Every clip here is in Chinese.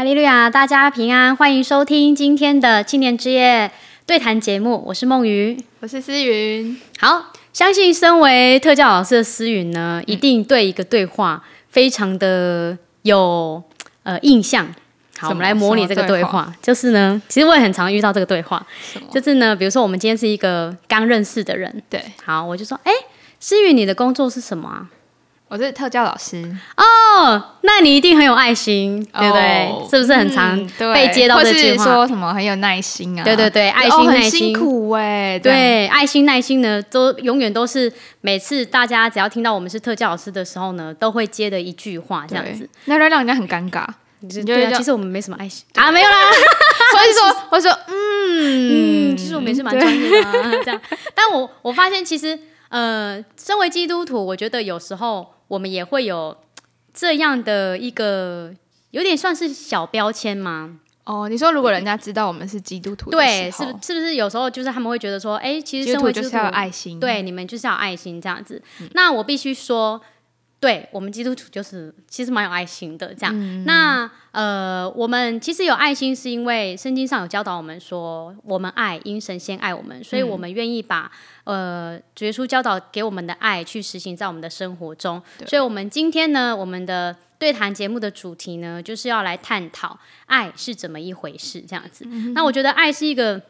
哈利路亚，大家平安，欢迎收听今天的青年之夜对谈节目。我是梦瑜，我是思云。好，相信身为特教老师的思云呢，一定对一个对话非常的有呃印象。好，我们来模拟这个对话，对话就是呢，其实我也很常遇到这个对话，就是呢，比如说我们今天是一个刚认识的人，对，好，我就说，哎，思云，你的工作是什么啊？我是特教老师哦，那你一定很有爱心，对不对？哦、是不是很常被接到这句话？说什么很有耐心啊？对对对，爱心耐心，哦、辛苦哎，对，对爱心耐心呢，都永远都是每次大家只要听到我们是特教老师的时候呢，都会接的一句话，这样子，那会让人家很尴尬。你就觉得其实我们没什么爱心啊，没有啦。所以说，我说，嗯嗯，其实我们也是蛮专业的、啊，这样。但我我发现，其实呃，身为基督徒，我觉得有时候。我们也会有这样的一个，有点算是小标签吗？哦，你说如果人家知道我们是基督徒，对，是是不是有时候就是他们会觉得说，哎，其实身为基督徒就是要有爱心，对，你们就是要有爱心这样子。嗯、那我必须说。对我们基督徒就是其实蛮有爱心的，这样。嗯、那呃，我们其实有爱心，是因为圣经上有教导我们说，我们爱因神先爱我们，所以我们愿意把、嗯、呃主耶稣教导给我们的爱去实行在我们的生活中。所以，我们今天呢，我们的对谈节目的主题呢，就是要来探讨爱是怎么一回事，这样子。嗯、那我觉得爱是一个，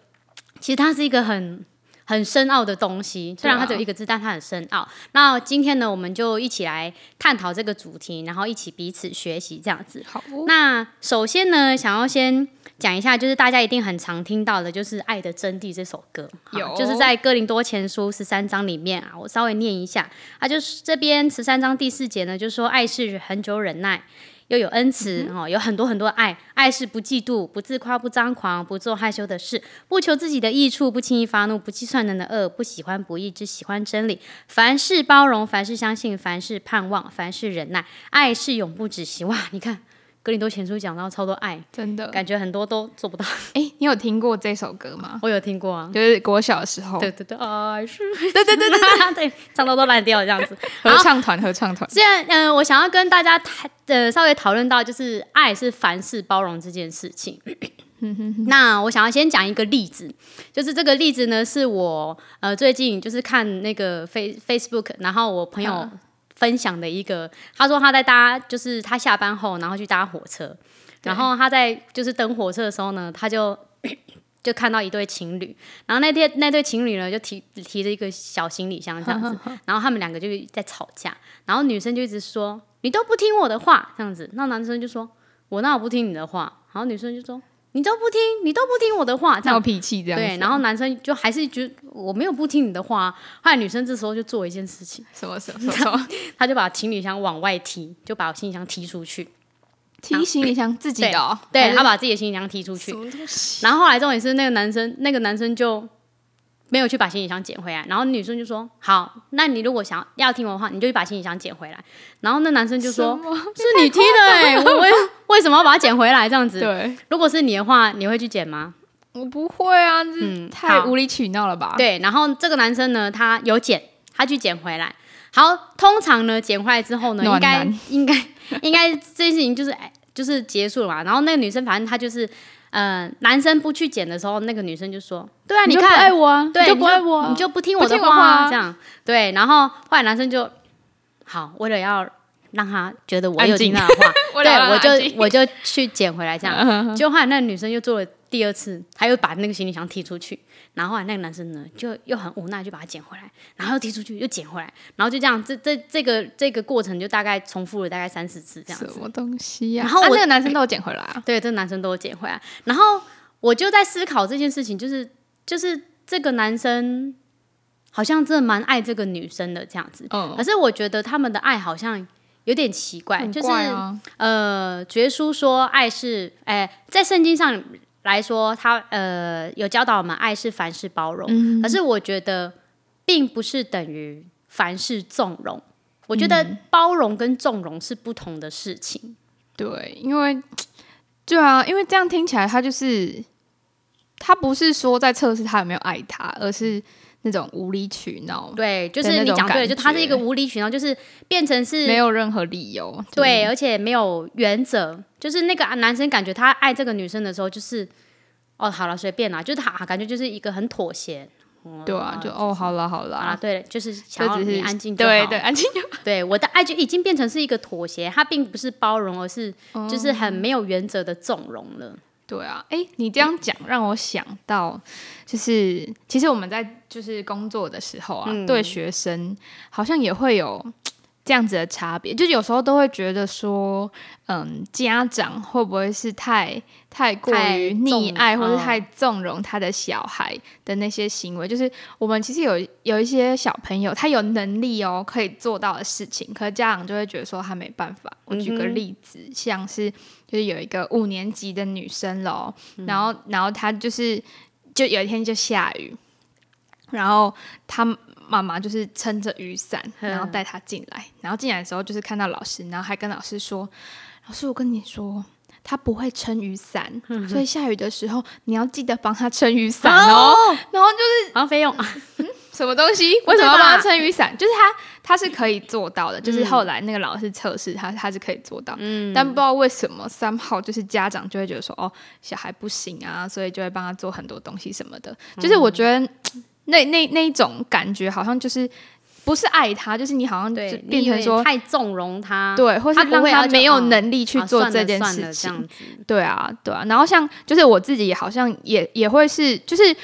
其实它是一个很。很深奥的东西，虽然它只有一个字，但它很深奥。那今天呢，我们就一起来探讨这个主题，然后一起彼此学习这样子。好，那首先呢，想要先讲一下，就是大家一定很常听到的，就是《爱的真谛》这首歌，有，就是在哥林多前书十三章里面啊，我稍微念一下，啊，就是这边十三章第四节呢，就是说爱是很久忍耐。又有恩慈哦，有很多很多爱，爱是不嫉妒，不自夸，不张狂，不做害羞的事，不求自己的益处，不轻易发怒，不计算人的恶，不喜欢不义，只喜欢真理。凡事包容，凡事相信，凡事盼望，凡事忍耐。爱是永不止息。哇，你看。哥林多前书讲到超多爱，真的感觉很多都做不到。哎，你有听过这首歌吗？我有听过啊，就是国小的时候。对对对，爱是，对对对对 对，唱到都烂掉了这样子。合唱团，合唱团。现在，嗯，我想要跟大家谈，呃，稍微讨论到就是爱是凡事包容这件事情。那我想要先讲一个例子，就是这个例子呢，是我呃最近就是看那个 Face Facebook，然后我朋友。分享的一个，他说他在搭，就是他下班后，然后去搭火车，然后他在就是等火车的时候呢，他就 就看到一对情侣，然后那天那对情侣呢就提提着一个小行李箱这样子，然后他们两个就在吵架，然后女生就一直说你都不听我的话。这样子，那男生就说我那我不听你的话，然后女生就说。你都不听，你都不听我的话，这样脾气这样。对，然后男生就还是觉得我没有不听你的话。后来女生这时候就做一件事情，什么什么什么？他就把行李箱往外踢，就把行李箱踢出去。踢行李箱自己的、哦？对，他把自己的行李箱踢出去。然后后来重点是那个男生，那个男生就。没有去把行李箱捡回来，然后女生就说：“好，那你如果想要听我的话，你就去把行李箱捡回来。”然后那男生就说：“ 是你踢的 哎，我为 为什么要把它捡回来？这样子，对，如果是你的话，你会去捡吗？我不会啊，这，太无理取闹了吧？对，然后这个男生呢，他有捡，他去捡回来。好，通常呢，捡回来之后呢，应该应该应该这件事情就是哎，就是结束了嘛。然后那个女生，反正她就是。呃，男生不去捡的时候，那个女生就说：“对啊，你看，爱我啊，对，你就不爱我啊，你就不听我的话啊，这样对。”然后后来男生就好，为了要让他觉得我有听他的话，对，我就我就去捡回来，这样。就后来那个女生又做了第二次，他又把那个行李箱踢出去。然后后来那个男生呢，就又很无奈，就把它捡回来，然后又踢出去，又捡回来，然后就这样，这这这个这个过程就大概重复了大概三四次这样子。什么东西呀？然后我、啊、那个男生都有捡回来啊？对，这个男生都有捡回来。然后我就在思考这件事情，就是就是这个男生好像真的蛮爱这个女生的这样子。嗯。可是我觉得他们的爱好像有点奇怪，就是呃，耶稣说爱是哎，在圣经上。来说，他呃有教导我们爱是凡事包容，嗯、可是我觉得并不是等于凡事纵容。我觉得包容跟纵容是不同的事情。对，因为对啊，因为这样听起来，他就是他不是说在测试他有没有爱他，而是那种无理取闹。对，就是你讲对了，就他是一个无理取闹，就是变成是没有任何理由，就是、对，而且没有原则。就是那个男生感觉他爱这个女生的时候，就是哦，好了，随便啦，就是他感觉就是一个很妥协。对啊，就哦，好了好了啊，对，就是想要你安静，对对，安静就好。对，我的爱就已经变成是一个妥协，它并不是包容，而是就是很没有原则的纵容了。对啊，哎，你这样讲让我想到，就是其实我们在就是工作的时候啊，对学生好像也会有。这样子的差别，就有时候都会觉得说，嗯，家长会不会是太太过于溺爱，或者太纵容他的小孩的那些行为？就是我们其实有有一些小朋友，他有能力哦，可以做到的事情，可是家长就会觉得说他没办法。我举个例子，嗯、像是就是有一个五年级的女生咯，嗯、然后然后她就是就有一天就下雨，然后她。妈妈就是撑着雨伞，然后带他进来。然后进来的时候，就是看到老师，然后还跟老师说：“老师，我跟你说，他不会撑雨伞，所以下雨的时候你要记得帮他撑雨伞哦。”然后就是好像费用，嗯，什么东西？为什么要帮他撑雨伞？就是他他是可以做到的。就是后来那个老师测试他，他是可以做到。嗯，但不知道为什么，somehow 就是家长就会觉得说：“哦，小孩不行啊，所以就会帮他做很多东西什么的。”就是我觉得。那那那一种感觉，好像就是不是爱他，就是你好像对变成说太纵容他，对，或是让他没有能力去做这件事情。对啊，对啊。然后像就是我自己，好像也也会是，就是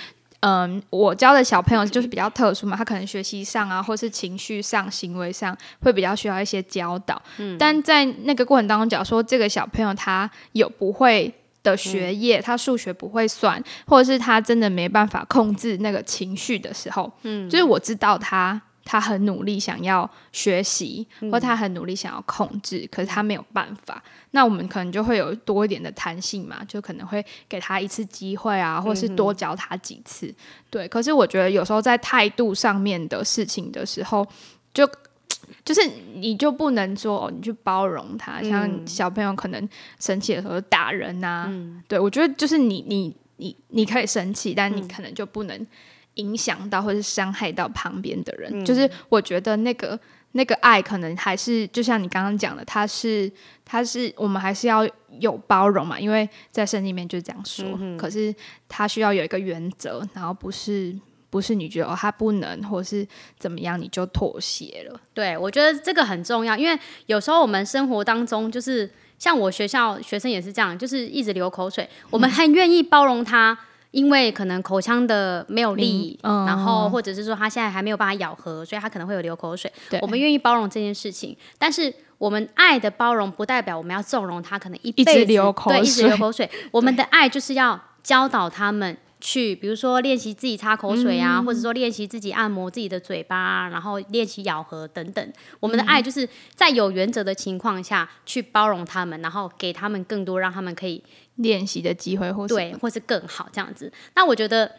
嗯，我教的小朋友就是比较特殊嘛，他可能学习上啊，或是情绪上、行为上会比较需要一些教导。嗯，但在那个过程当中，假如说这个小朋友他有不会。的学业，他数学不会算，或者是他真的没办法控制那个情绪的时候，嗯，就是我知道他他很努力想要学习，或他很努力想要控制，可是他没有办法。那我们可能就会有多一点的弹性嘛，就可能会给他一次机会啊，或是多教他几次。对，可是我觉得有时候在态度上面的事情的时候，就。就是你就不能说哦，你去包容他，像小朋友可能生气的时候打人呐、啊。嗯、对，我觉得就是你你你你可以生气，但你可能就不能影响到或是伤害到旁边的人。嗯、就是我觉得那个那个爱可能还是就像你刚刚讲的，他是他是我们还是要有包容嘛，因为在圣经里面就这样说。嗯、可是他需要有一个原则，然后不是。不是你觉得哦，他不能，或是怎么样，你就妥协了。对，我觉得这个很重要，因为有时候我们生活当中，就是像我学校学生也是这样，就是一直流口水。嗯、我们很愿意包容他，因为可能口腔的没有力，嗯、然后或者是说他现在还没有办法咬合，所以他可能会有流口水。我们愿意包容这件事情，但是我们爱的包容不代表我们要纵容他，可能一辈子一直流口水，对，一直流口水。我们的爱就是要教导他们。去，比如说练习自己擦口水啊，嗯、或者说练习自己按摩自己的嘴巴，然后练习咬合等等。我们的爱就是在有原则的情况下去包容他们，然后给他们更多让他们可以练习的机会，或对，或是更好这样子。那我觉得，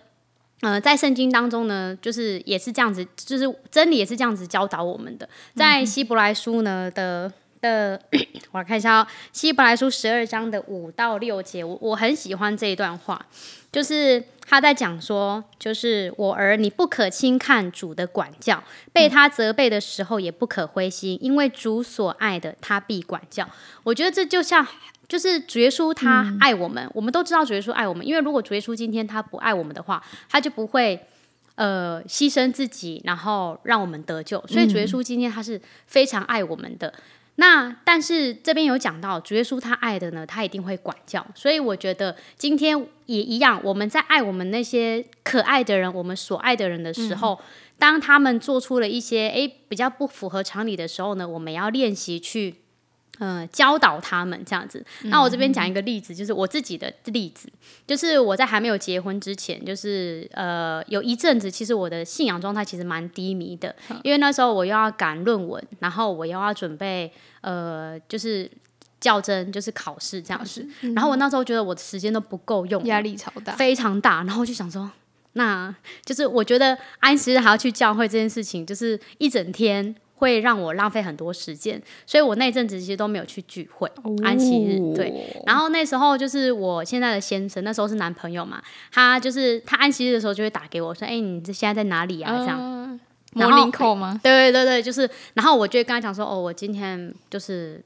呃，在圣经当中呢，就是也是这样子，就是真理也是这样子教导我们的。在希伯来书呢的的，我看一下哦，希伯来书十二章的五到六节，我我很喜欢这一段话。就是他在讲说，就是我儿，你不可轻看主的管教，被他责备的时候也不可灰心，因为主所爱的，他必管教。我觉得这就像，就是主耶稣他爱我们，我们都知道主耶稣爱我们，因为如果主耶稣今天他不爱我们的话，他就不会呃牺牲自己，然后让我们得救。所以主耶稣今天他是非常爱我们的。那但是这边有讲到主耶稣他爱的呢，他一定会管教，所以我觉得今天也一样，我们在爱我们那些可爱的人，我们所爱的人的时候，嗯、当他们做出了一些诶比较不符合常理的时候呢，我们要练习去。嗯、呃，教导他们这样子。那我这边讲一个例子，就是我自己的例子，就是我在还没有结婚之前，就是呃，有一阵子，其实我的信仰状态其实蛮低迷的，因为那时候我又要赶论文，然后我又要准备呃，就是较真，就是考试这样子。然后我那时候觉得我的时间都不够用，压力超大，非常大。然后我就想说，那就是我觉得安息日还要去教会这件事情，就是一整天。会让我浪费很多时间，所以我那阵子其实都没有去聚会。哦、安息日对，然后那时候就是我现在的先生，那时候是男朋友嘛，他就是他安息日的时候就会打给我说：“哎、欸，你这现在在哪里啊？”这样。呃、然后口吗？对对对对，就是，然后我就跟他讲说：“哦，我今天就是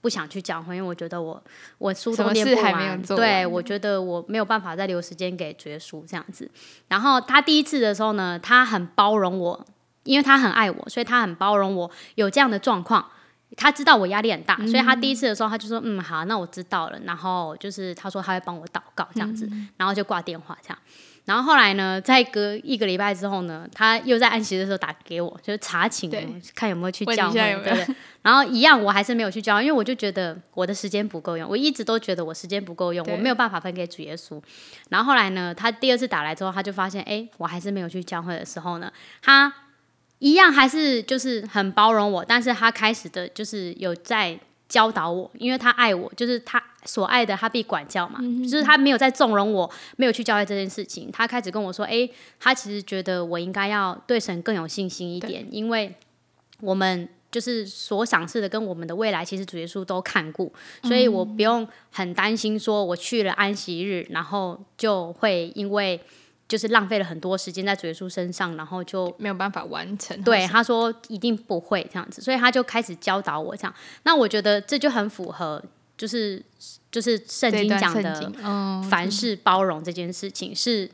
不想去教会，因为我觉得我我书都念不完，对，我觉得我没有办法再留时间给绝书这样子。”然后他第一次的时候呢，他很包容我。因为他很爱我，所以他很包容我有这样的状况。他知道我压力很大，嗯、所以他第一次的时候他就说：“嗯，好，那我知道了。”然后就是他说他会帮我祷告这样子，嗯、然后就挂电话这样。然后后来呢，在隔一个礼拜之后呢，他又在安息的时候打给我，就是查寝，看有没有去教会，对不对？然后一样，我还是没有去教会，因为我就觉得我的时间不够用。我一直都觉得我时间不够用，我没有办法分给主耶稣。然后后来呢，他第二次打来之后，他就发现，哎，我还是没有去教会的时候呢，他。一样还是就是很包容我，但是他开始的就是有在教导我，因为他爱我，就是他所爱的，他必管教嘛，嗯、就是他没有在纵容我，没有去教会这件事情。他开始跟我说，哎，他其实觉得我应该要对神更有信心一点，因为我们就是所赏赐的跟我们的未来，其实主耶稣都看过，所以我不用很担心说我去了安息日，然后就会因为。就是浪费了很多时间在主耶稣身上，然后就没有办法完成。对，他说一定不会这样子，所以他就开始教导我这样。那我觉得这就很符合，就是就是圣经讲的凡事包容这件事情，是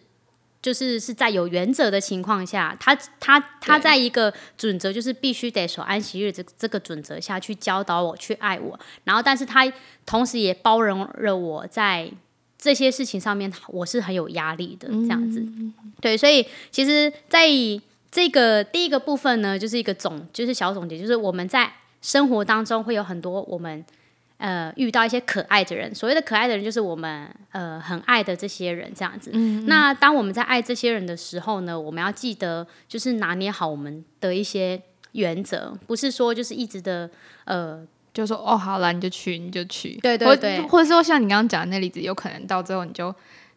就是是在有原则的情况下，他他他在一个准则，就是必须得守安息日这这个准则下去教导我，去爱我。然后，但是他同时也包容了我在。这些事情上面，我是很有压力的，这样子，嗯、对，所以其实在这个第一个部分呢，就是一个总，就是小总结，就是我们在生活当中会有很多我们呃遇到一些可爱的人，所谓的可爱的人，就是我们呃很爱的这些人，这样子。嗯、那当我们在爱这些人的时候呢，我们要记得就是拿捏好我们的一些原则，不是说就是一直的呃。就说哦，好了，你就去，你就去。对对对，或者说像你刚刚讲的那例子，有可能到最后你就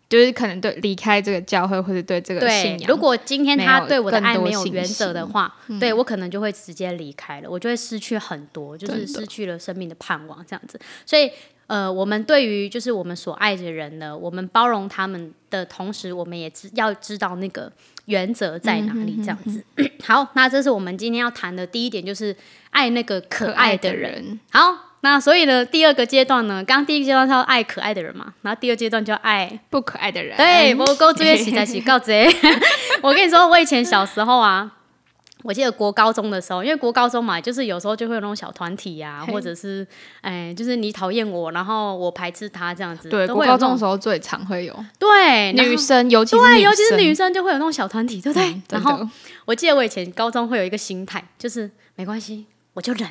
就是可能对离开这个教会，或者对这个信仰。如果今天他对我的爱没有原则的话，对我可能就会直接离开了，我就会失去很多，就是失去了生命的盼望这样子。所以呃，我们对于就是我们所爱的人呢，我们包容他们的同时，我们也知要知道那个原则在哪里这样子。好，那这是我们今天要谈的第一点，就是。爱那个可爱的人，的人好，那所以呢，第二个阶段呢，刚刚第一个阶段是要爱可爱的人嘛，然后第二阶段就要爱不可爱的人。对，我高中也是在洗告贼。我跟你说，我以前小时候啊，我记得国高中的时候，因为国高中嘛，就是有时候就会有那种小团体呀、啊，或者是哎，就是你讨厌我，然后我排斥他这样子。对，国高中的时候最常会有。对，女生尤其是对，尤其是女生就会有那种小团体，对不对？嗯、然后我记得我以前高中会有一个心态，就是没关系。我就忍，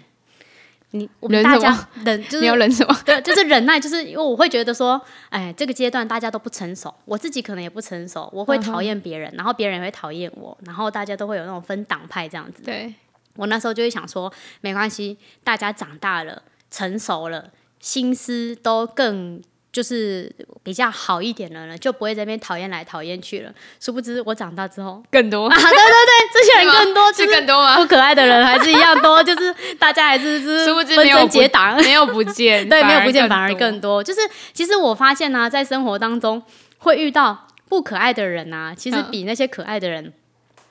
你我们大家 忍，就是你要忍什么？对，就是忍耐，就是因为我会觉得说，哎，这个阶段大家都不成熟，我自己可能也不成熟，我会讨厌别人，嗯、然后别人也会讨厌我，然后大家都会有那种分党派这样子。对，我那时候就会想说，没关系，大家长大了，成熟了，心思都更。就是比较好一点的人，就不会在那边讨厌来讨厌去了。殊不知我长大之后 更多 啊！对对对，这些人更多，是更多吗？不可爱的人还是一样多，就是大家还是是分争结党，没有不见，对，没有不见反而更多。就是其实我发现呢、啊，在生活当中会遇到不可爱的人啊，其实比那些可爱的人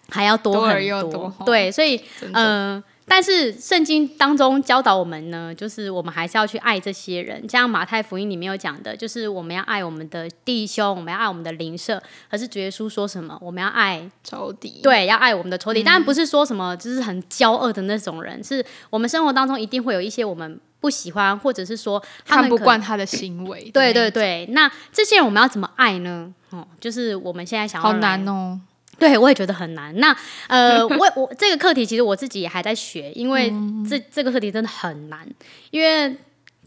还要多很多。多多对，所以嗯。呃但是圣经当中教导我们呢，就是我们还是要去爱这些人。像马太福音里面有讲的，就是我们要爱我们的弟兄，我们要爱我们的邻舍。可是主耶稣说什么？我们要爱仇敌。对，要爱我们的仇敌。当然不是说什么就是很骄傲的那种人，是我们生活当中一定会有一些我们不喜欢，或者是说看不惯他的行为。对对对，那这些人我们要怎么爱呢？哦，就是我们现在想要好难哦。对，我也觉得很难。那呃，我我这个课题其实我自己也还在学，因为这这个课题真的很难。因为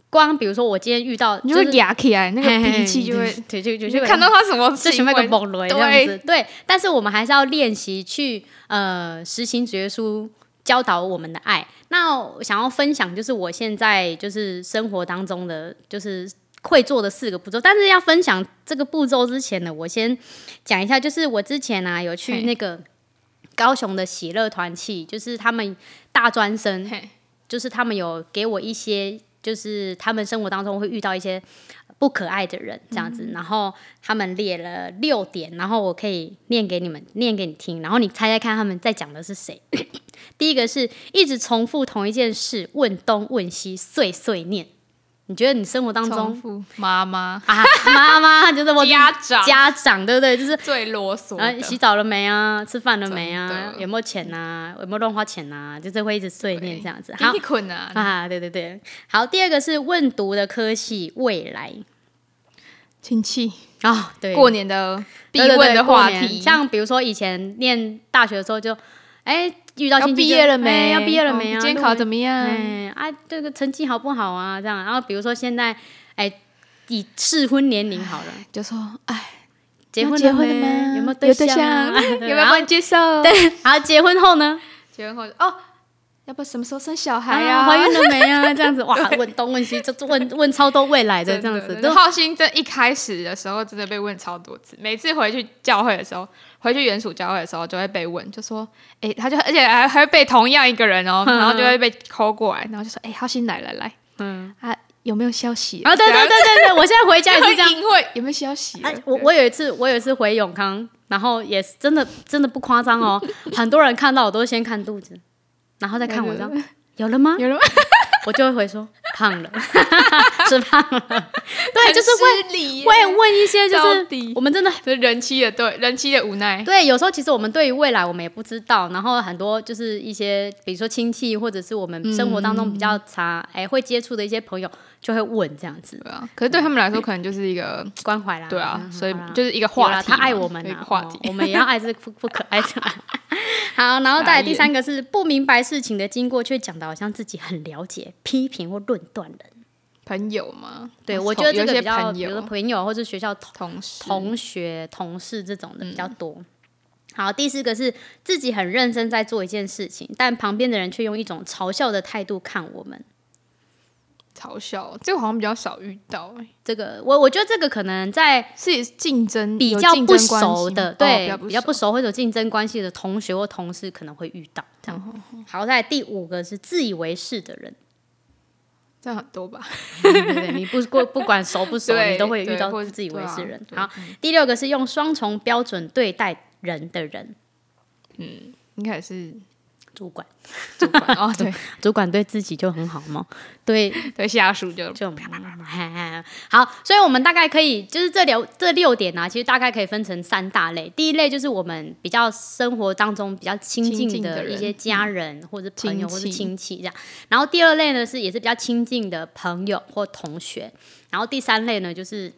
光比如说我今天遇到，你会压起来，那个脾气就会，对，就就就看到他什么，就什么个猛雷这样子。对，但是我们还是要练习去呃实行主耶稣教导我们的爱。那我想要分享就是我现在就是生活当中的就是。会做的四个步骤，但是要分享这个步骤之前呢，我先讲一下，就是我之前呢、啊、有去那个高雄的喜乐团契，就是他们大专生，就是他们有给我一些，就是他们生活当中会遇到一些不可爱的人这样子，然后他们列了六点，然后我可以念给你们，念给你听，然后你猜猜看他们在讲的是谁？第一个是一直重复同一件事，问东问西，碎碎念。你觉得你生活当中，妈妈啊，妈妈就是我家长，家长对不对？就是最啰嗦。啊，洗澡了没啊？吃饭了没啊？有没有钱啊？有没有乱花钱啊？就是会一直碎念这样子。好，困啊啊，对对对。好，第二个是问读的科系未来亲戚啊，对，过年的必问的话题，像比如说以前念大学的时候就，哎。遇到要毕业了没？欸、要毕业了没啊？监考怎么样？哎，啊，这个成绩好不好啊？这样，然后比如说现在，哎，以适婚年龄好了，就说，哎，结婚结婚了吗？有没有对象？有没有帮你介绍？对，然后结婚后呢？结婚后哦，要不什么时候生小孩呀？怀孕了没啊？这样子 哇，问东问西，就问问超多未来的这样子。浩鑫这一开始的时候真的被问超多次，每次回去教会的时候。回去原属教会的时候，就会被问，就说：“哎、欸，他就而且还还会被同样一个人哦，然后就会被 call 过来，然后就说：‘哎、欸，浩鑫来来来，嗯啊，有没有消息？’啊，对对对对对，我现在回家也是这样，会有没有消息？啊、我我有一次，我有一次回永康，然后也是真的真的不夸张哦，很多人看到我都先看肚子，然后再看我 这样，有了吗？有了吗？我就会回说。”胖了，是胖了，对，就是会会问一些，就是我们真的是人妻的对人妻的无奈。对，有时候其实我们对于未来我们也不知道，然后很多就是一些，比如说亲戚或者是我们生活当中比较常哎会接触的一些朋友就会问这样子。对啊，可是对他们来说可能就是一个 关怀啦。对啊，所以就是一个话题，他爱我们啊，话题，我们也要爱这 不不可爱的。好，然后再来第三个是不明白事情的经过，却讲的好像自己很了解，批评或论断人。朋友吗？对，我觉得这个比较，比如说朋友或者学校同事同学、同事这种的比较多。嗯、好，第四个是自己很认真在做一件事情，但旁边的人却用一种嘲笑的态度看我们。嘲笑，这个好像比较少遇到。这个我我觉得这个可能在是竞争比较不熟的，对，哦、比，较比较不熟或者竞争关系的同学或同事可能会遇到。这样，嗯、好，在第五个是自以为是的人。这样很多吧，对对对，你不过不管熟不熟，你都会遇到自以为是人。好，第六个是用双重标准对待人的人，嗯，应该是。主管，主管哦，对，主管对自己就很好嘛，对。对下属就就 好，所以我们大概可以就是这六这六点呢、啊，其实大概可以分成三大类。第一类就是我们比较生活当中比较亲近的一些家人或者朋友或者亲戚这样，然后第二类呢是也是比较亲近的朋友或同学，然后第三类呢就是。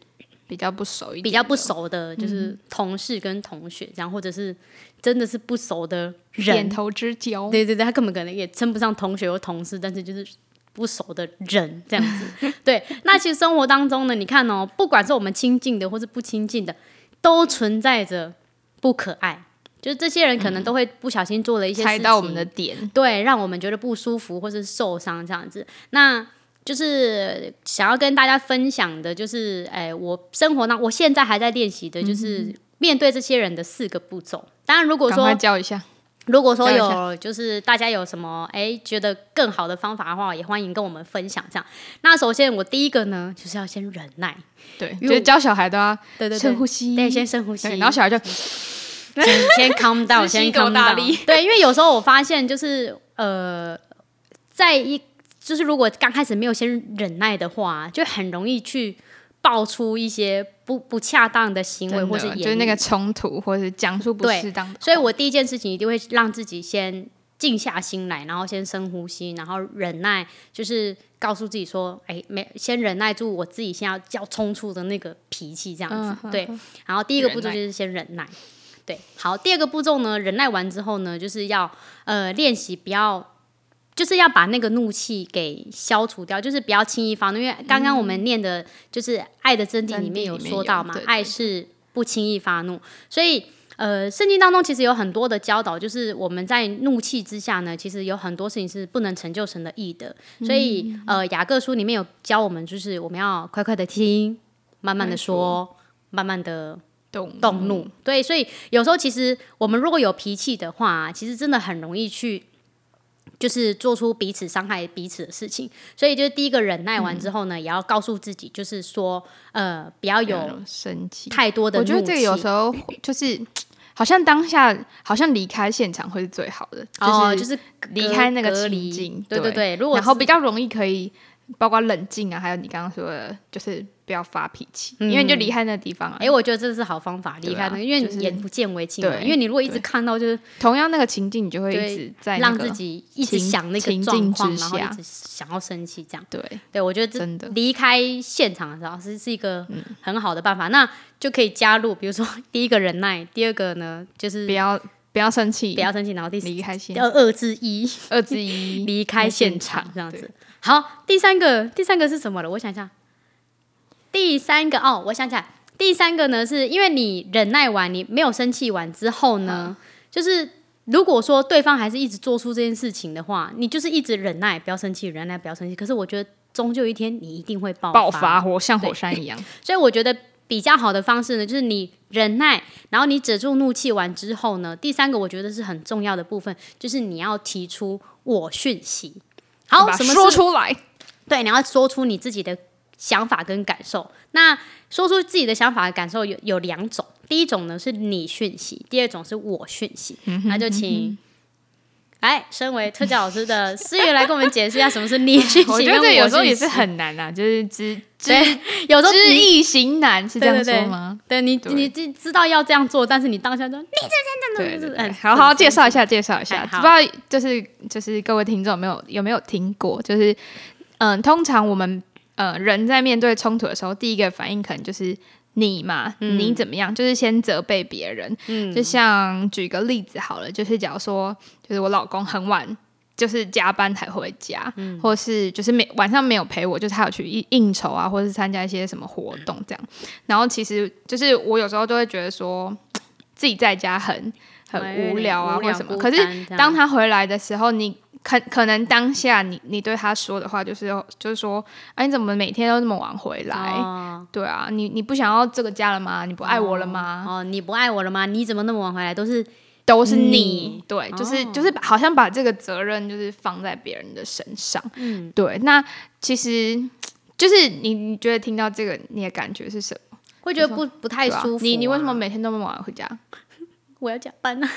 比较不熟一点，比较不熟的，就是同事跟同学这样，嗯、或者是真的是不熟的人，点头之交。对对对，他根本可能也称不上同学或同事，但是就是不熟的人这样子。对，那其实生活当中呢，你看哦，不管是我们亲近的或是不亲近的，都存在着不可爱，就是这些人可能都会不小心做了一些事情，踩到我们的点，对，让我们觉得不舒服或是受伤这样子。那就是想要跟大家分享的，就是哎，我生活当我现在还在练习的，就是面对这些人的四个步骤。当然，如果说教一下，如果说有就是大家有什么哎觉得更好的方法的话，也欢迎跟我们分享。这样，那首先我第一个呢，就是要先忍耐。对，就是教小孩都要对对深呼吸，对，先深呼吸，然后小孩就先 先 calm down，先 calm down。对，因为有时候我发现就是呃，在一。就是如果刚开始没有先忍耐的话，就很容易去爆出一些不不恰当的行为，或是就是那个冲突，或是讲述不适当的。所以我第一件事情一定会让自己先静下心来，然后先深呼吸，然后忍耐，就是告诉自己说：“哎，没先忍耐住我自己现在要要冲出的那个脾气，这样子。嗯”对。然后第一个步骤就是先忍耐。忍耐对。好，第二个步骤呢，忍耐完之后呢，就是要呃练习不要。就是要把那个怒气给消除掉，就是不要轻易发怒。因为刚刚我们念的就是《爱的真谛》里面有说到嘛，爱是不轻易发怒。所以，呃，圣经当中其实有很多的教导，就是我们在怒气之下呢，其实有很多事情是不能成就神的义的。所以，呃，雅各书里面有教我们，就是我们要快快的听，慢慢的说，慢慢的动动怒。对，所以有时候其实我们如果有脾气的话，其实真的很容易去。就是做出彼此伤害彼此的事情，所以就是第一个忍耐完之后呢，嗯、也要告诉自己，就是说，呃，不要有生气太多的。我觉得这个有时候就是，好像当下好像离开现场会是最好的，哦、就是离开那个情境，对对对，如果然后比较容易可以。包括冷静啊，还有你刚刚说的，就是不要发脾气，嗯、因为你就离开那个地方啊。哎、欸，我觉得这是好方法，离开那个，因为你眼不见为净嘛。因为你如果一直看到，就是同样那个情境，你就会一直在让自己一直想那个状况，然后一直想要生气，这样。对，对我觉得真的离开现场的时候是是一个很好的办法。嗯、那就可以加入，比如说第一个忍耐，第二个呢就是不要不要生气，不要生气，然后第四离开现场，二之一，二之一 离开现场这样子。好，第三个，第三个是什么了？我想想，第三个哦，我想起来，第三个呢，是因为你忍耐完，你没有生气完之后呢，嗯、就是如果说对方还是一直做出这件事情的话，你就是一直忍耐，不要生气，忍耐不要生气。可是我觉得，终究一天你一定会爆发，爆发火像火山一样。所以我觉得比较好的方式呢，就是你忍耐，然后你止住怒气完之后呢，第三个我觉得是很重要的部分，就是你要提出我讯息。好，什么说出来？对，你要说出你自己的想法跟感受。那说出自己的想法和感受有有两种，第一种呢是你讯息，第二种是我讯息。嗯、那就请，来、身为特教老师的思雨来跟我们解释一下什么是你讯息。我觉得这有时候也是很难啊，就是知知有时候知易行难，是这样说吗？对，你你知知道要这样做，但是你当下说你这这这这，嗯，好好介绍一下，介绍一下，不知道就是就是各位听众有没有有没有听过，就是。嗯，通常我们呃人在面对冲突的时候，第一个反应可能就是你嘛，嗯、你怎么样？就是先责备别人。嗯，就像举个例子好了，就是假如说，就是我老公很晚，就是加班才回家，嗯、或是就是没晚上没有陪我，就是他有去应应酬啊，或是参加一些什么活动这样。然后其实就是我有时候都会觉得说自己在家很很无聊啊，或什么。可是当他回来的时候，你。可可能当下你你对他说的话就是就是说，哎、啊，你怎么每天都那么晚回来？哦、对啊，你你不想要这个家了吗？你不爱我了吗？哦，哦，你不爱我了吗？你怎么那么晚回来？都是都是你，对，就是、哦、就是好像把这个责任就是放在别人的身上。嗯，对。那其实就是你你觉得听到这个你的感觉是什么？会觉得不不太舒服。你你为什么每天都那么晚回家？我要加班呢、啊。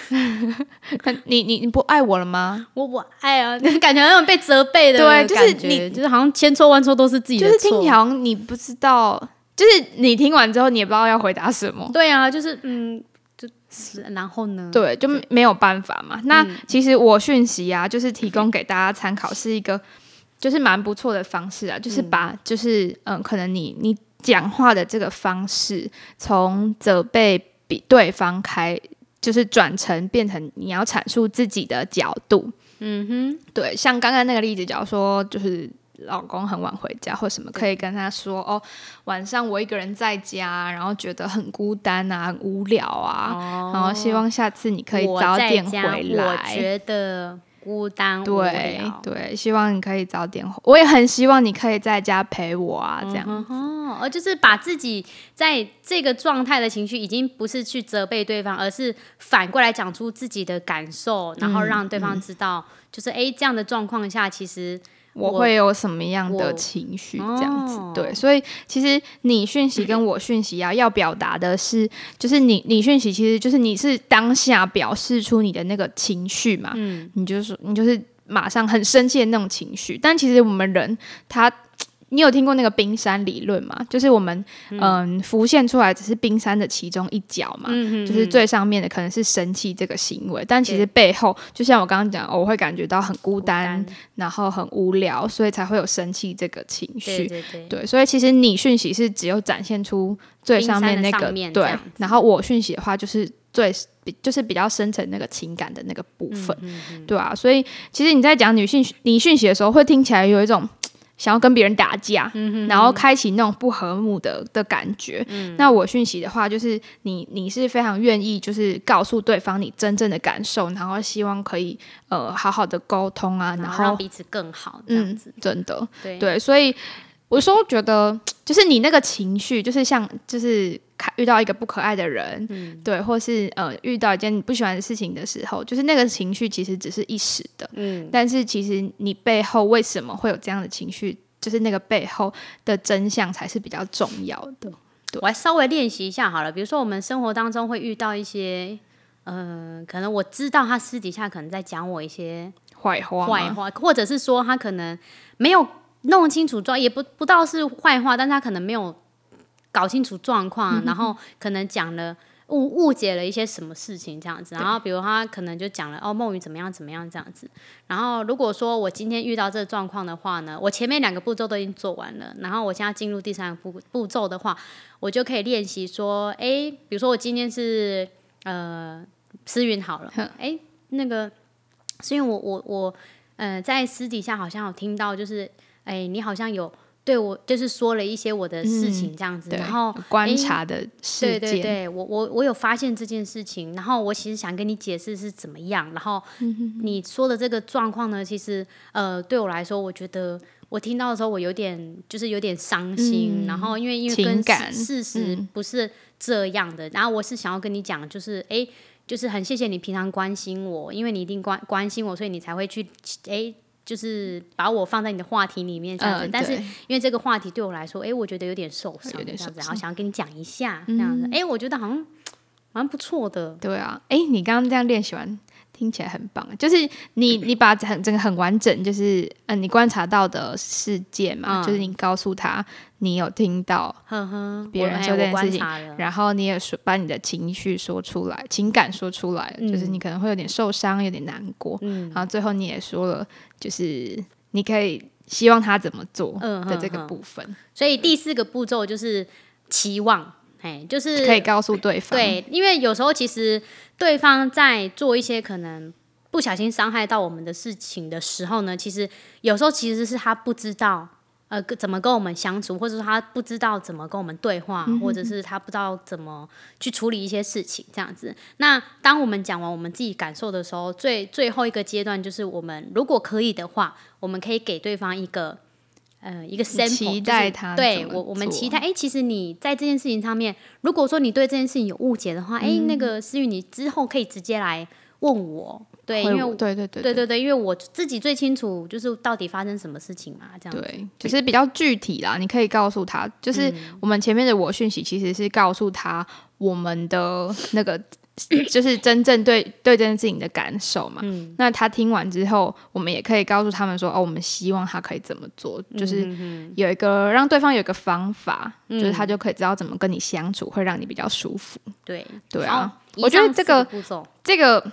你你你不爱我了吗？我不爱啊，你感觉那种被责备的，对，就是你就是好像千错万错都是自己的错。就是听起来你不知道，就是你听完之后你也不知道要回答什么。对啊，就是嗯，就是然后呢？对，就没有办法嘛。那其实我讯息啊，就是提供给大家参考，是一个就是蛮不错的方式啊，就是把就是嗯，可能你你讲话的这个方式从责备比对方开。就是转成变成你要阐述自己的角度，嗯哼，对，像刚刚那个例子，假如说就是老公很晚回家或什么，可以跟他说哦，晚上我一个人在家，然后觉得很孤单啊，很无聊啊，哦、然后希望下次你可以早点回来。觉得。孤单对对，希望你可以早点回。我也很希望你可以在家陪我啊，这样哦，而就是把自己在这个状态的情绪，已经不是去责备对方，而是反过来讲出自己的感受，然后让对方知道，嗯、就是哎，这样的状况下，其实。我会有什么样的情绪？这样子，哦、对，所以其实你讯息跟我讯息啊，要表达的是，就是你你讯息其实就是你是当下表示出你的那个情绪嘛，嗯，你就是你就是马上很生气的那种情绪，但其实我们人他。你有听过那个冰山理论吗？就是我们嗯、呃、浮现出来只是冰山的其中一角嘛，就是最上面的可能是生气这个行为，但其实背后就像我刚刚讲，我会感觉到很孤单，孤单。然后很无聊，所以才会有生气这个情绪。对对对，对，所以其实你讯息是只有展现出最上面那个对，然后我讯息的话就是最比就是比较深层那个情感的那个部分，对啊，所以其实你在讲女性你讯息的时候，会听起来有一种。想要跟别人打架，然后开启那种不和睦的的感觉。嗯、那我讯息的话，就是你你是非常愿意，就是告诉对方你真正的感受，然后希望可以呃好好的沟通啊，然后，让彼此更好这样子。嗯、真的，对对，所以我说觉得 就是你那个情绪，就是像就是看遇到一个不可爱的人，嗯，对，或是呃遇到一件你不喜欢的事情的时候，就是那个情绪其实只是一时的，嗯，但是其实你背后为什么会有这样的情绪，就是那个背后的真相才是比较重要的。对，我还稍微练习一下好了，比如说我们生活当中会遇到一些，呃，可能我知道他私底下可能在讲我一些坏话，坏话，或者是说他可能没有。弄清楚状，也不不知道是坏话，但是他可能没有搞清楚状况，嗯、然后可能讲了误误解了一些什么事情这样子，然后比如他可能就讲了哦梦雨怎么样怎么样这样子，然后如果说我今天遇到这个状况的话呢，我前面两个步骤都已经做完了，然后我现在进入第三个步步骤的话，我就可以练习说，哎，比如说我今天是呃思云好了，哎那个是因为我我我呃在私底下好像有听到就是。哎，你好像有对我就是说了一些我的事情这样子，嗯、然后观察的事件，对对对，我我我有发现这件事情，然后我其实想跟你解释是怎么样，然后你说的这个状况呢，其实呃对我来说，我觉得我听到的时候我有点就是有点伤心，嗯、然后因为因为跟事实不是这样的，嗯、然后我是想要跟你讲，就是哎，就是很谢谢你平常关心我，因为你一定关关心我，所以你才会去哎。就是把我放在你的话题里面这样子，嗯、但是因为这个话题对我来说，哎、欸，我觉得有点受伤，有点受伤，然后想要跟你讲一下这样子，哎、我觉得好像蛮不错的。对啊，哎、欸，你刚刚这样练习完。听起来很棒，就是你你把整整个很完整，就是嗯、呃，你观察到的世界嘛，嗯、就是你告诉他你有听到别人说这件事情，然后你也说把你的情绪说出来，情感说出来，嗯、就是你可能会有点受伤，有点难过，嗯、然后最后你也说了，就是你可以希望他怎么做的这个部分。嗯、所以第四个步骤就是期望。哎，就是可以告诉对方，对，因为有时候其实对方在做一些可能不小心伤害到我们的事情的时候呢，其实有时候其实是他不知道呃怎么跟我们相处，或者说他不知道怎么跟我们对话，嗯、或者是他不知道怎么去处理一些事情这样子。那当我们讲完我们自己感受的时候，最最后一个阶段就是我们如果可以的话，我们可以给对方一个。呃，一个 sample，期待他对我，我们期待。哎，其实你在这件事情上面，如果说你对这件事情有误解的话，哎、嗯，那个思雨，你之后可以直接来问我。对，因为对对对对对对，因为我自己最清楚，就是到底发生什么事情嘛，这样子。对，就是比较具体啦。你可以告诉他，就是我们前面的我讯息，其实是告诉他我们的那个。就是真正对对这件事情的感受嘛。嗯，那他听完之后，我们也可以告诉他们说，哦，我们希望他可以怎么做，就是有一个让对方有一个方法，嗯、就是他就可以知道怎么跟你相处，会让你比较舒服。对对啊，我觉得这个这个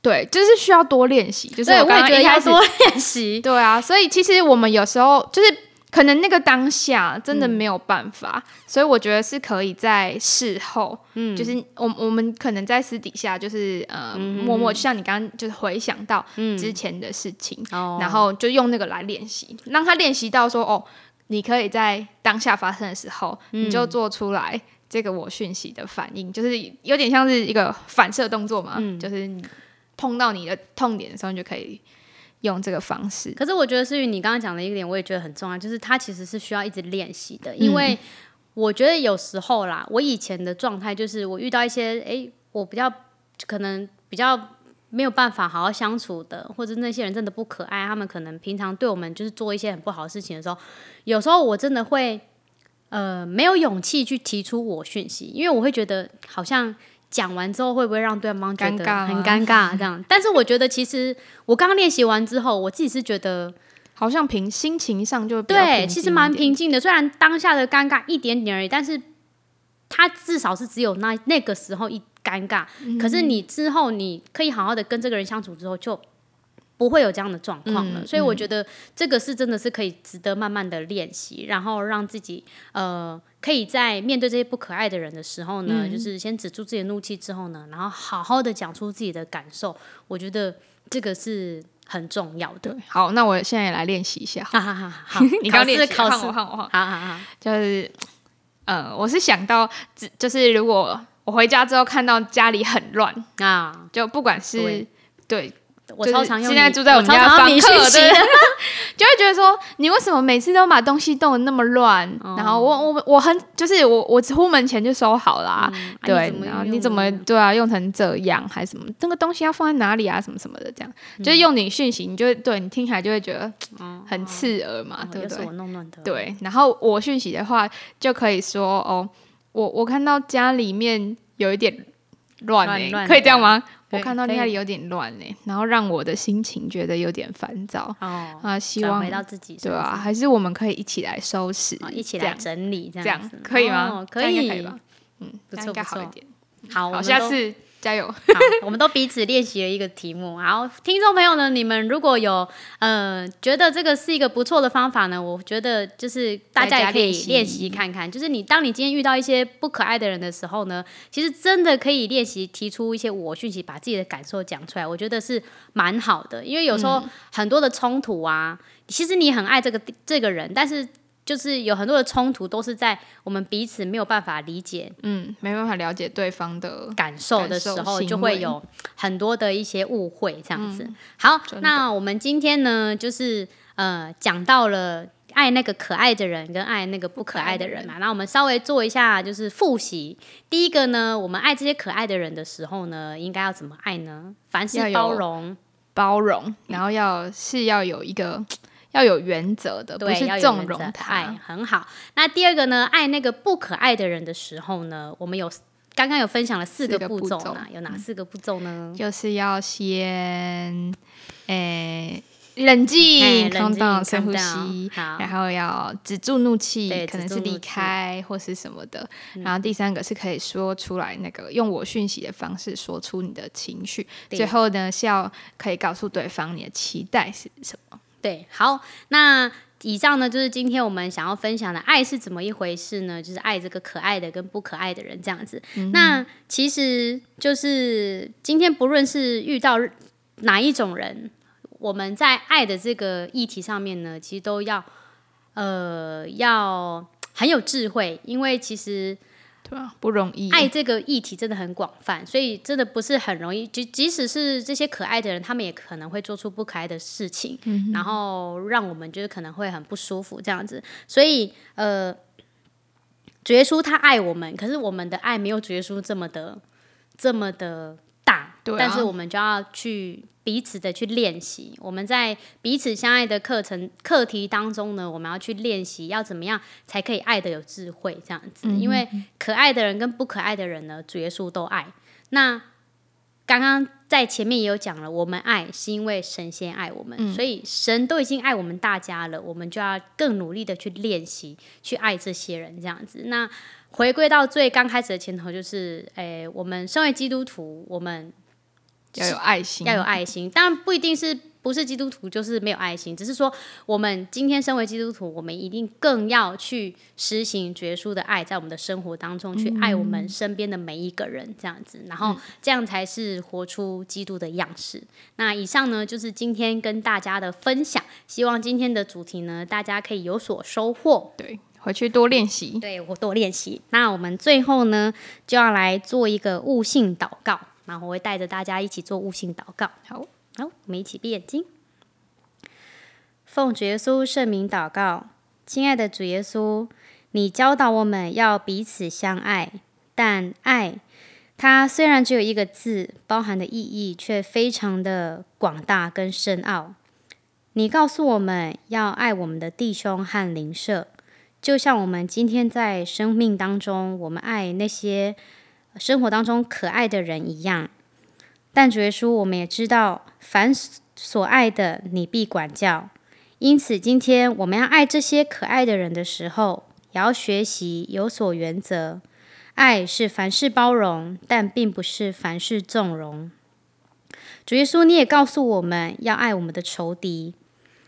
对，就是需要多练习。就是我刚刚一开始，我也觉得要多练习。对啊，所以其实我们有时候就是。可能那个当下真的没有办法，嗯、所以我觉得是可以在事后，嗯，就是我我们可能在私底下，就是呃，嗯、默默像你刚刚就是回想到之前的事情，嗯、然后就用那个来练习，让他练习到说哦，你可以在当下发生的时候，嗯、你就做出来这个我讯息的反应，就是有点像是一个反射动作嘛，嗯、就是你碰到你的痛点的时候，你就可以。用这个方式，可是我觉得思雨你刚刚讲的一个点，我也觉得很重要，就是它其实是需要一直练习的。因为我觉得有时候啦，我以前的状态就是我遇到一些哎，我比较可能比较没有办法好好相处的，或者那些人真的不可爱，他们可能平常对我们就是做一些很不好的事情的时候，有时候我真的会呃没有勇气去提出我讯息，因为我会觉得好像。讲完之后会不会让对方觉得很尴尬？这样，但是我觉得其实我刚刚练习完之后，我自己是觉得好像平心情上就对，其实蛮平静的。虽然当下的尴尬一点点而已，但是他至少是只有那那个时候一尴尬。嗯、可是你之后你可以好好的跟这个人相处之后就。不会有这样的状况了，嗯、所以我觉得这个是真的是可以值得慢慢的练习，嗯、然后让自己呃可以在面对这些不可爱的人的时候呢，嗯、就是先止住自己的怒气之后呢，然后好好的讲出自己的感受。我觉得这个是很重要的。好，那我现在也来练习一下。好 好好，好 你刚练习考试，好好好，就是呃，我是想到，就是如果我回家之后看到家里很乱啊，就不管是对。对我超常用，现在住在我们家房客的，就会觉得说，你为什么每次都把东西弄得那么乱？然后我我我很就是我我出门前就收好啦，对，然后你怎么对啊，用成这样还是什么？那个东西要放在哪里啊？什么什么的，这样就是用你讯息，你就会对你听起来就会觉得很刺耳嘛，对不对？对，然后我讯息的话就可以说哦，我我看到家里面有一点乱，可以这样吗？我看到那里有点乱呢，然后让我的心情觉得有点烦躁。哦，啊，希望回到自己对啊，还是我们可以一起来收拾，一起来整理，这样子可以吗？可以，可以吧？嗯，不错，应该好一点。好，下次。加油！好，我们都彼此练习了一个题目。好，听众朋友呢，你们如果有呃觉得这个是一个不错的方法呢，我觉得就是大家也可以练习看看。就是你当你今天遇到一些不可爱的人的时候呢，其实真的可以练习提出一些我讯息，把自己的感受讲出来。我觉得是蛮好的，因为有时候很多的冲突啊，其实你很爱这个这个人，但是。就是有很多的冲突，都是在我们彼此没有办法理解，嗯，没办法了解对方的感受的时候，就会有很多的一些误会这样子。嗯、好，那我们今天呢，就是呃讲到了爱那个可爱的人跟爱那个不可爱的人嘛，那我们稍微做一下就是复习。第一个呢，我们爱这些可爱的人的时候呢，应该要怎么爱呢？凡事包容，包容，然后要是要有一个。要有原则的，不是纵容他爱，很好。那第二个呢？爱那个不可爱的人的时候呢，我们有刚刚有分享了四个步骤呢，有哪四个步骤呢？就是要先，冷静，空洞，深呼吸，然后要止住怒气，可能是离开或是什么的。然后第三个是可以说出来，那个用我讯息的方式说出你的情绪。最后呢，是要可以告诉对方你的期待是什么。对，好，那以上呢，就是今天我们想要分享的爱是怎么一回事呢？就是爱这个可爱的跟不可爱的人这样子。嗯、那其实就是今天不论是遇到哪一种人，我们在爱的这个议题上面呢，其实都要呃要很有智慧，因为其实。对啊，不容易。爱这个议题真的很广泛，所以真的不是很容易。即即使是这些可爱的人，他们也可能会做出不可爱的事情，嗯、然后让我们就是可能会很不舒服这样子。所以呃，主耶稣他爱我们，可是我们的爱没有主耶稣这么的这么的大。对啊，但是我们就要去。彼此的去练习，我们在彼此相爱的课程课题当中呢，我们要去练习要怎么样才可以爱的有智慧这样子。嗯、因为可爱的人跟不可爱的人呢，主耶稣都爱。那刚刚在前面也有讲了，我们爱是因为神先爱我们，嗯、所以神都已经爱我们大家了，我们就要更努力的去练习去爱这些人这样子。那回归到最刚开始的前头，就是诶，我们身为基督徒，我们。要有爱心，要有爱心。当然不一定是不是基督徒就是没有爱心，只是说我们今天身为基督徒，我们一定更要去实行主耶稣的爱，在我们的生活当中去爱我们身边的每一个人，这样子，然后这样才是活出基督的样式。那以上呢，就是今天跟大家的分享，希望今天的主题呢，大家可以有所收获。对，回去多练习。对，我多练习。那我们最后呢，就要来做一个悟性祷告。然后我会带着大家一起做悟性祷告。好，好，我们一起闭眼睛，奉主耶稣圣名祷告。亲爱的主耶稣，你教导我们要彼此相爱，但爱它虽然只有一个字，包含的意义却非常的广大跟深奥。你告诉我们要爱我们的弟兄和邻舍，就像我们今天在生命当中，我们爱那些。生活当中可爱的人一样，但主耶稣，我们也知道，凡所爱的，你必管教。因此，今天我们要爱这些可爱的人的时候，也要学习有所原则。爱是凡事包容，但并不是凡事纵容。主耶稣，你也告诉我们要爱我们的仇敌。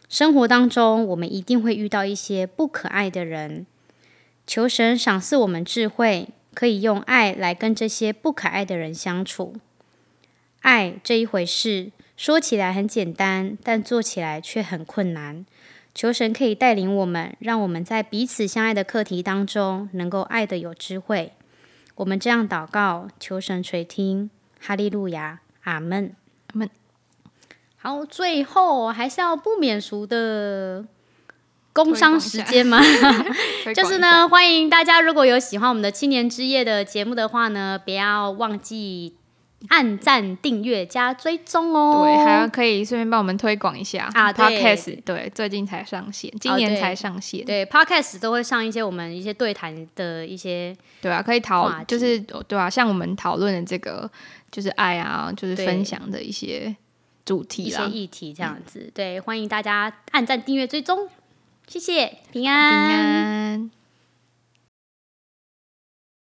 生活当中，我们一定会遇到一些不可爱的人，求神赏赐我们智慧。可以用爱来跟这些不可爱的人相处。爱这一回事，说起来很简单，但做起来却很困难。求神可以带领我们，让我们在彼此相爱的课题当中，能够爱的有智慧。我们这样祷告，求神垂听。哈利路亚，阿门，阿门。好，最后还是要不免俗的工商时间嘛，就是呢，欢迎大家如果有喜欢我们的青年之夜的节目的话呢，不要忘记。按赞、订阅、加追踪哦！对，还要可以顺便帮我们推广一下啊。Podcast 对，最近才上线，今年才上线。哦、对，对，Podcast 都会上一些我们一些对谈的一些，对啊，可以讨，就是对啊，像我们讨论的这个，就是爱啊，就是分享的一些主题、一些议题这样子。嗯、对，欢迎大家按赞、订阅、追踪，谢谢，平安。